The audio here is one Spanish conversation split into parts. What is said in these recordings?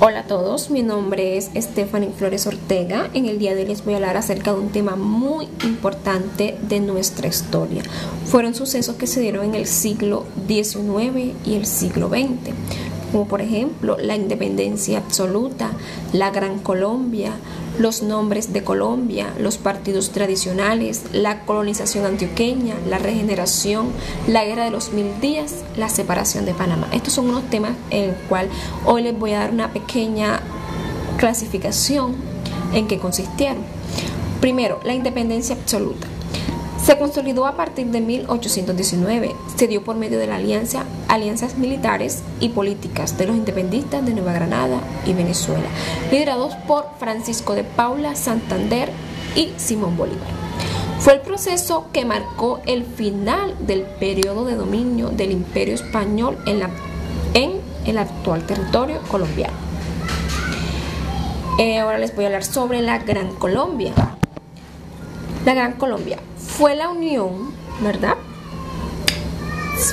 Hola a todos, mi nombre es Stephanie Flores Ortega. En el día de hoy les voy a hablar acerca de un tema muy importante de nuestra historia. Fueron sucesos que se dieron en el siglo XIX y el siglo XX, como por ejemplo la independencia absoluta, la Gran Colombia, los nombres de Colombia, los partidos tradicionales, la colonización antioqueña, la regeneración, la guerra de los mil días, la separación de Panamá. Estos son unos temas en el cual hoy les voy a dar una pequeña clasificación en qué consistieron. Primero, la independencia absoluta. Se consolidó a partir de 1819. Se dio por medio de la alianza, alianzas militares y políticas de los independistas de Nueva Granada y Venezuela, liderados por Francisco de Paula Santander y Simón Bolívar. Fue el proceso que marcó el final del periodo de dominio del imperio español en, la, en el actual territorio colombiano. Eh, ahora les voy a hablar sobre la Gran Colombia. La Gran Colombia fue la unión, ¿verdad?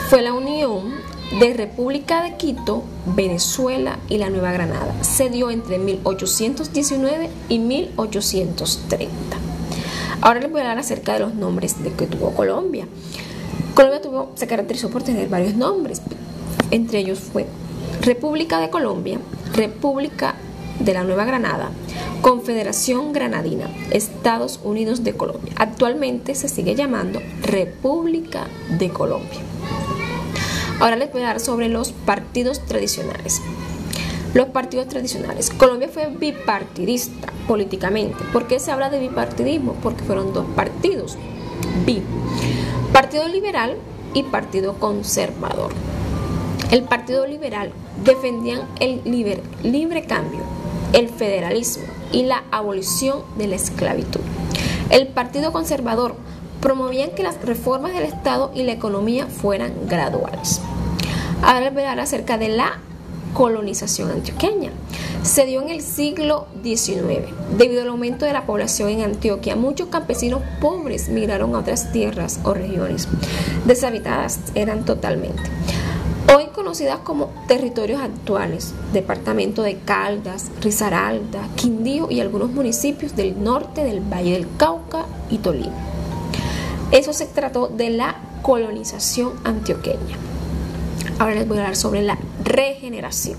Fue la unión de República de Quito, Venezuela y la Nueva Granada. Se dio entre 1819 y 1830. Ahora les voy a hablar acerca de los nombres de que tuvo Colombia. Colombia tuvo, se caracterizó por tener varios nombres. Entre ellos fue República de Colombia, República de la Nueva Granada, Confederación Granadina, Estados Unidos de Colombia. Actualmente se sigue llamando República de Colombia. Ahora les voy a hablar sobre los partidos tradicionales. Los partidos tradicionales. Colombia fue bipartidista políticamente. ¿Por qué se habla de bipartidismo? Porque fueron dos partidos. Bi. Partido Liberal y Partido Conservador. El Partido Liberal defendían el libre cambio, el federalismo y la abolición de la esclavitud. El Partido Conservador promovían que las reformas del Estado y la economía fueran graduales. Ahora hablar acerca de la colonización antioqueña. Se dio en el siglo XIX. Debido al aumento de la población en Antioquia, muchos campesinos pobres migraron a otras tierras o regiones. Deshabitadas eran totalmente hoy conocidas como territorios actuales, departamento de Caldas, Risaralda, Quindío y algunos municipios del norte del Valle del Cauca y Tolima. Eso se trató de la colonización antioqueña. Ahora les voy a hablar sobre la regeneración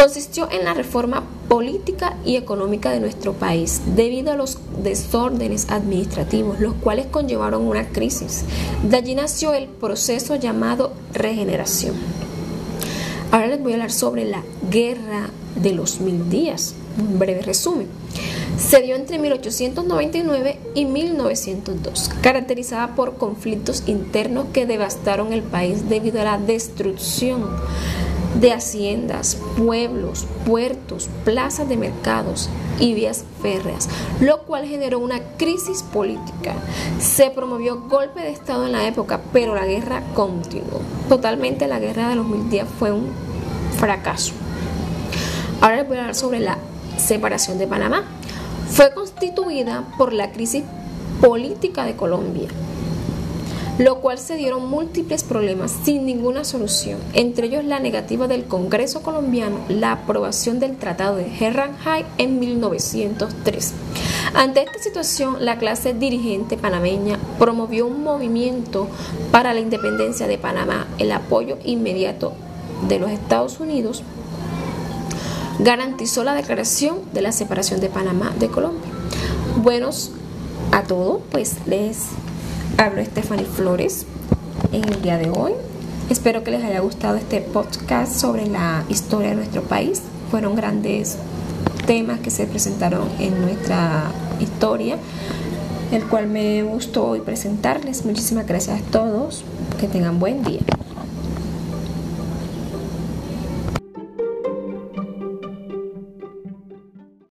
consistió en la reforma política y económica de nuestro país debido a los desórdenes administrativos, los cuales conllevaron una crisis. De allí nació el proceso llamado regeneración. Ahora les voy a hablar sobre la guerra de los mil días, un breve resumen. Se dio entre 1899 y 1902, caracterizada por conflictos internos que devastaron el país debido a la destrucción de haciendas, pueblos, puertos, plazas de mercados y vías férreas, lo cual generó una crisis política. Se promovió golpe de Estado en la época, pero la guerra continuó. Totalmente la guerra de los mil días fue un fracaso. Ahora les voy a hablar sobre la separación de Panamá. Fue constituida por la crisis política de Colombia, lo cual se dieron múltiples problemas sin ninguna solución, entre ellos la negativa del Congreso colombiano, la aprobación del Tratado de Herranjay en 1903. Ante esta situación, la clase dirigente panameña promovió un movimiento para la independencia de Panamá, el apoyo inmediato de los Estados Unidos garantizó la declaración de la separación de Panamá de Colombia. Buenos a todos, pues les hablo Stephanie Flores en el día de hoy. Espero que les haya gustado este podcast sobre la historia de nuestro país. Fueron grandes temas que se presentaron en nuestra historia, el cual me gustó hoy presentarles. Muchísimas gracias a todos. Que tengan buen día.